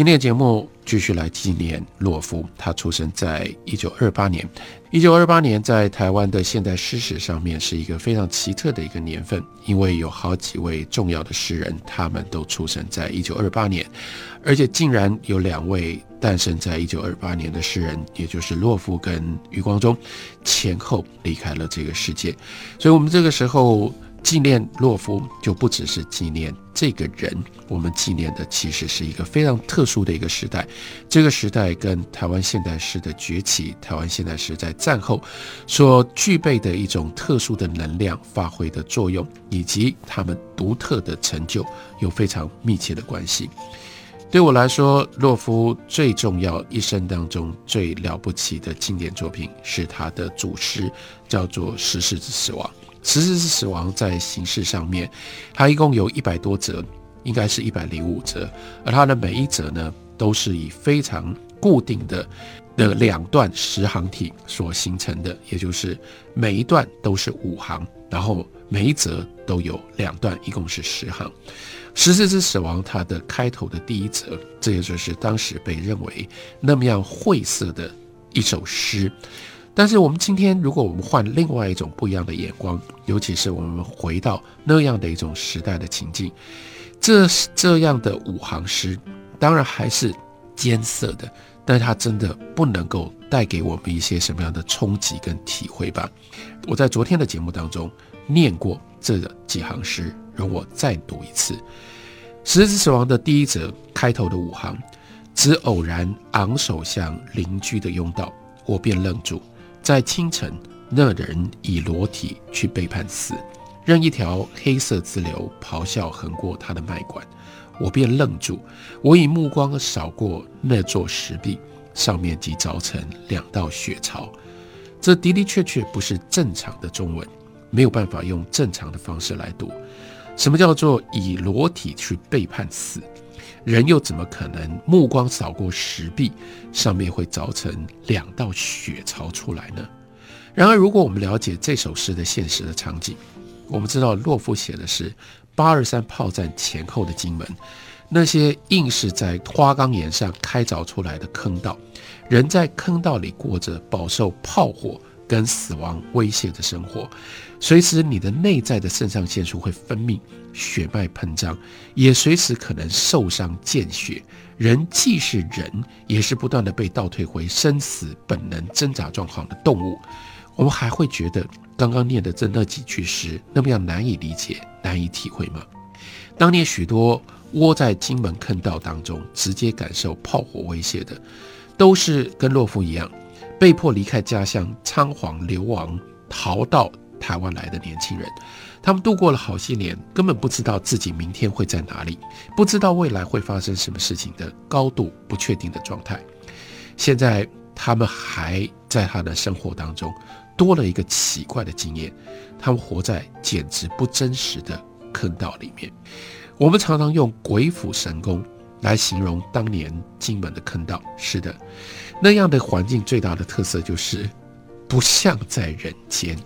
今天的节目继续来纪念洛夫。他出生在一九二八年。一九二八年在台湾的现代诗史上面是一个非常奇特的一个年份，因为有好几位重要的诗人，他们都出生在一九二八年，而且竟然有两位诞生在一九二八年的诗人，也就是洛夫跟余光中，前后离开了这个世界。所以，我们这个时候。纪念洛夫就不只是纪念这个人，我们纪念的其实是一个非常特殊的一个时代。这个时代跟台湾现代诗的崛起，台湾现代诗在战后所具备的一种特殊的能量发挥的作用，以及他们独特的成就有非常密切的关系。对我来说，洛夫最重要一生当中最了不起的经典作品是他的主诗，叫做《十世之死亡》。十四之死亡在形式上面，它一共有一百多则，应该是一百零五则，而它的每一则呢，都是以非常固定的的两段十行体所形成的，也就是每一段都是五行，然后每一则都有两段，一共是十行。十四之死亡，它的开头的第一则，这也就是当时被认为那么样晦涩的一首诗。但是我们今天，如果我们换另外一种不一样的眼光，尤其是我们回到那样的一种时代的情境，这这样的五行诗，当然还是艰涩的，但它真的不能够带给我们一些什么样的冲击跟体会吧？我在昨天的节目当中念过这几行诗，容我再读一次：十字死亡的第一则开头的五行，只偶然昂首向邻居的拥道，我便愣住。在清晨，那人以裸体去背叛死，任一条黑色之流咆哮横过他的脉管，我便愣住。我以目光扫过那座石壁，上面即凿成两道血槽。这的的确确不是正常的中文，没有办法用正常的方式来读。什么叫做以裸体去背叛死？人又怎么可能目光扫过石壁，上面会凿成两道血槽出来呢？然而，如果我们了解这首诗的现实的场景，我们知道洛夫写的是八二三炮战前后的金门，那些硬是在花岗岩上开凿出来的坑道，人在坑道里过着饱受炮火跟死亡威胁的生活，随时你的内在的肾上腺素会分泌。血脉膨胀，也随时可能受伤见血。人既是人，也是不断的被倒退回生死本能挣扎状况的动物。我们还会觉得刚刚念的这那几句诗那么样难以理解、难以体会吗？当年许多窝在金门坑道当中，直接感受炮火威胁的，都是跟洛夫一样，被迫离开家乡、仓皇流亡、逃到台湾来的年轻人。他们度过了好些年，根本不知道自己明天会在哪里，不知道未来会发生什么事情的高度不确定的状态。现在他们还在他的生活当中多了一个奇怪的经验，他们活在简直不真实的坑道里面。我们常常用鬼斧神工来形容当年金门的坑道，是的，那样的环境最大的特色就是不像在人间。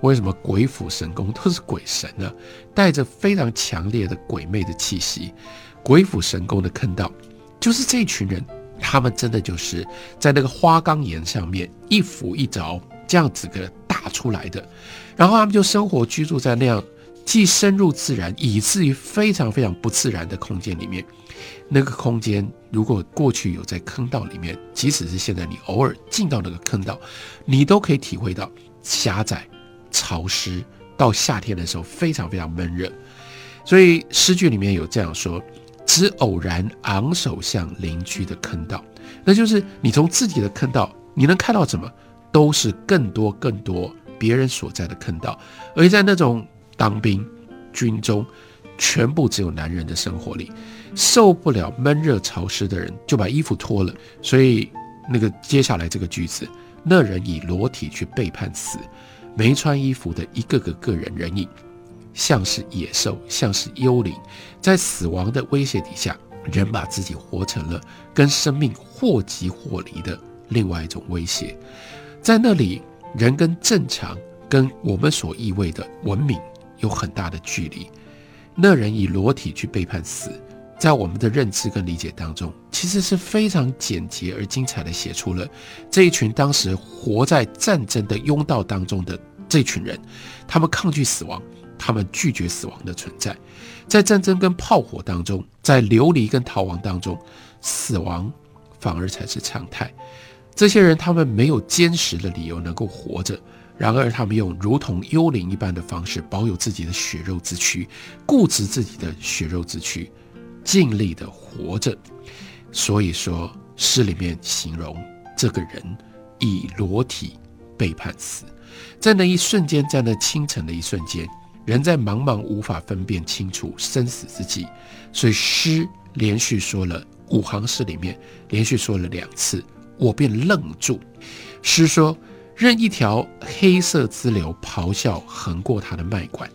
为什么鬼斧神工都是鬼神呢？带着非常强烈的鬼魅的气息，鬼斧神工的坑道，就是这群人，他们真的就是在那个花岗岩上面一斧一凿这样子个打出来的，然后他们就生活居住在那样既深入自然，以至于非常非常不自然的空间里面。那个空间，如果过去有在坑道里面，即使是现在你偶尔进到那个坑道，你都可以体会到狭窄。潮湿到夏天的时候非常非常闷热，所以诗句里面有这样说：只偶然昂首向邻居的坑道，那就是你从自己的坑道，你能看到什么，都是更多更多别人所在的坑道。而在那种当兵、军中，全部只有男人的生活里，受不了闷热潮湿的人就把衣服脱了。所以那个接下来这个句子，那人以裸体去背叛死。没穿衣服的一个个个人人影，像是野兽，像是幽灵，在死亡的威胁底下，人把自己活成了跟生命或即或离的另外一种威胁。在那里，人跟正常、跟我们所意味的文明有很大的距离。那人以裸体去背叛死，在我们的认知跟理解当中，其实是非常简洁而精彩的写出了这一群当时活在战争的拥道当中的这群人，他们抗拒死亡。他们拒绝死亡的存在，在战争跟炮火当中，在流离跟逃亡当中，死亡反而才是常态。这些人他们没有坚实的理由能够活着，然而他们用如同幽灵一般的方式保有自己的血肉之躯，固执自己的血肉之躯，尽力的活着。所以说诗里面形容这个人以裸体背叛死，在那一瞬间，在那清晨的一瞬间。人在茫茫无法分辨清楚生死之际，所以诗连续说了五行诗里面连续说了两次，我便愣住。诗说：“任一条黑色支流咆哮横过他的脉管，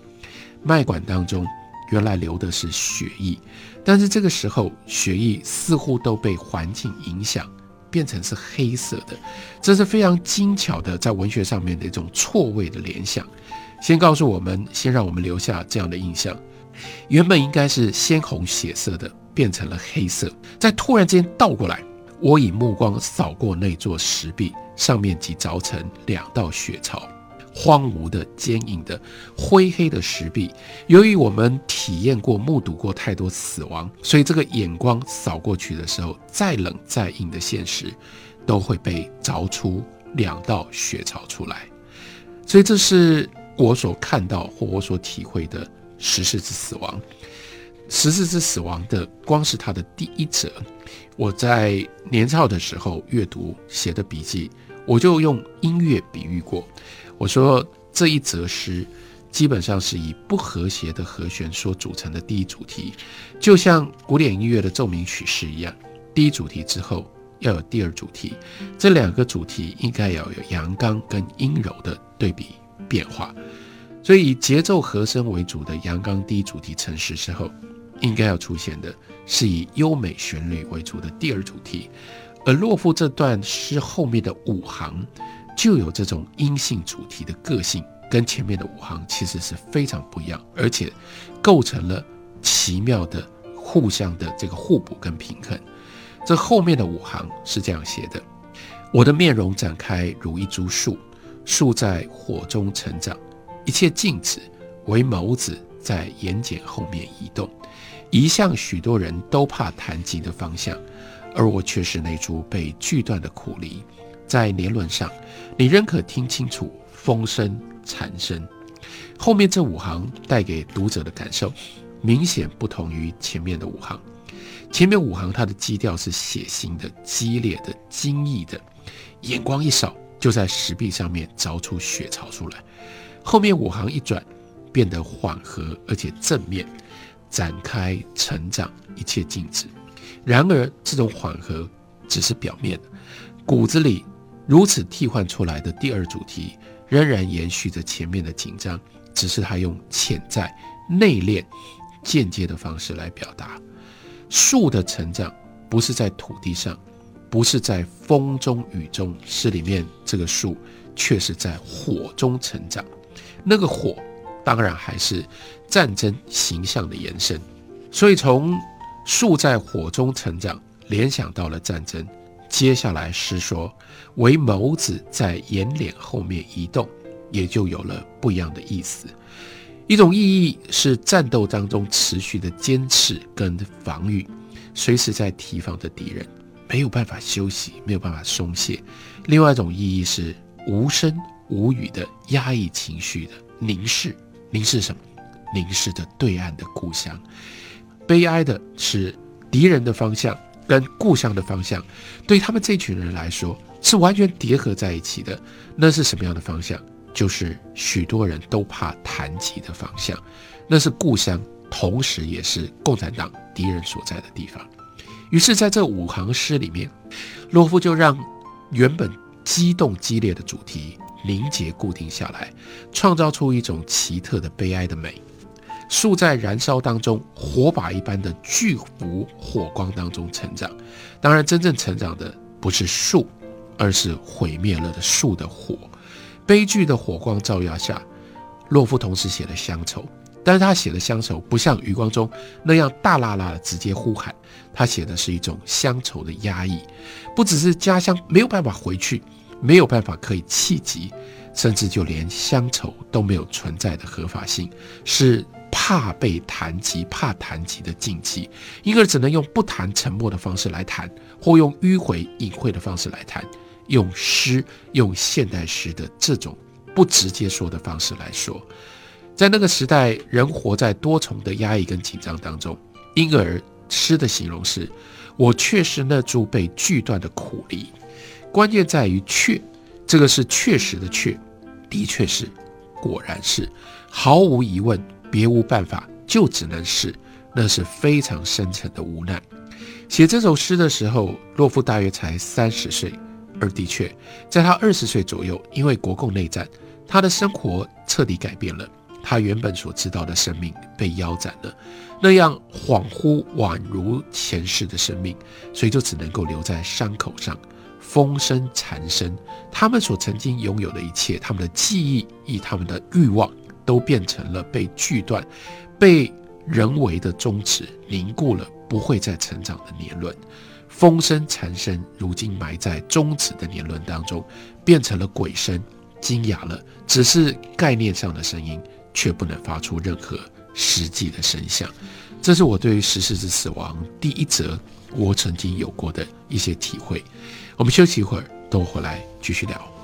脉管当中原来流的是血液，但是这个时候血液似乎都被环境影响，变成是黑色的。这是非常精巧的在文学上面的一种错位的联想。”先告诉我们，先让我们留下这样的印象：原本应该是鲜红血色的，变成了黑色，在突然间倒过来。我以目光扫过那座石壁，上面即凿成两道血槽，荒芜的、坚硬的、灰黑的石壁。由于我们体验过、目睹过太多死亡，所以这个眼光扫过去的时候，再冷再硬的现实，都会被凿出两道血槽出来。所以这是。我所看到或我所体会的十四次死亡，十四次死亡的光是它的第一折，我在年少的时候阅读写的笔记，我就用音乐比喻过。我说这一则诗基本上是以不和谐的和弦所组成的第一主题，就像古典音乐的奏鸣曲式一样，第一主题之后要有第二主题，这两个主题应该要有阳刚跟阴柔的对比。变化，所以以节奏和声为主的阳刚第一主题成实之后，应该要出现的是以优美旋律为主的第二主题。而洛夫这段诗后面的五行就有这种阴性主题的个性，跟前面的五行其实是非常不一样，而且构成了奇妙的互相的这个互补跟平衡。这后面的五行是这样写的：我的面容展开如一株树。树在火中成长，一切静止，唯眸子在眼睑后面移动，一向许多人都怕谈及的方向，而我却是那株被锯断的苦梨，在年轮上，你仍可听清楚风声蝉声。后面这五行带给读者的感受，明显不同于前面的五行。前面五行它的基调是血腥的、激烈的、惊异的，眼光一扫。就在石壁上面凿出血槽出来，后面五行一转，变得缓和而且正面，展开成长，一切静止。然而这种缓和只是表面，骨子里如此替换出来的第二主题，仍然延续着前面的紧张，只是他用潜在、内敛、间接的方式来表达。树的成长不是在土地上。不是在风中雨中，诗里面这个树却是在火中成长。那个火当然还是战争形象的延伸，所以从树在火中成长联想到了战争。接下来是说唯眸子在眼脸后面移动，也就有了不一样的意思。一种意义是战斗当中持续的坚持跟防御，随时在提防着敌人。没有办法休息，没有办法松懈。另外一种意义是无声无语的压抑情绪的凝视，凝视什么？凝视着对岸的故乡。悲哀的是敌人的方向跟故乡的方向，对他们这群人来说是完全叠合在一起的。那是什么样的方向？就是许多人都怕谈及的方向。那是故乡，同时也是共产党敌人所在的地方。于是，在这五行诗里面，洛夫就让原本激动激烈的主题凝结固定下来，创造出一种奇特的悲哀的美。树在燃烧当中，火把一般的巨幅火光当中成长。当然，真正成长的不是树，而是毁灭了的树的火。悲剧的火光照耀下，洛夫同时写了乡愁，但是他写的乡愁不像余光中那样大喇喇的直接呼喊，他写的是一种乡愁的压抑，不只是家乡没有办法回去，没有办法可以企及，甚至就连乡愁都没有存在的合法性，是怕被谈及、怕谈及的禁忌，因而只能用不谈、沉默的方式来谈，或用迂回、隐晦的方式来谈。用诗，用现代诗的这种不直接说的方式来说，在那个时代，人活在多重的压抑跟紧张当中，因而诗的形容是：我却是那株被锯断的苦梨。关键在于“确”，这个是确实的“确”，的确是，果然是，毫无疑问，别无办法，就只能是，那是非常深沉的无奈。写这首诗的时候，洛夫大约才三十岁。而的确，在他二十岁左右，因为国共内战，他的生活彻底改变了。他原本所知道的生命被腰斩了，那样恍惚宛如前世的生命，所以就只能够留在伤口上，风声残声。他们所曾经拥有的一切，他们的记忆以他们的欲望，都变成了被锯断、被人为的终止、凝固了，不会再成长的年轮。风声残声，如今埋在终止的年轮当中，变成了鬼声，惊哑了，只是概念上的声音，却不能发出任何实际的声响。这是我对于石狮子死亡第一则我曾经有过的一些体会。我们休息一会儿，等我回来继续聊。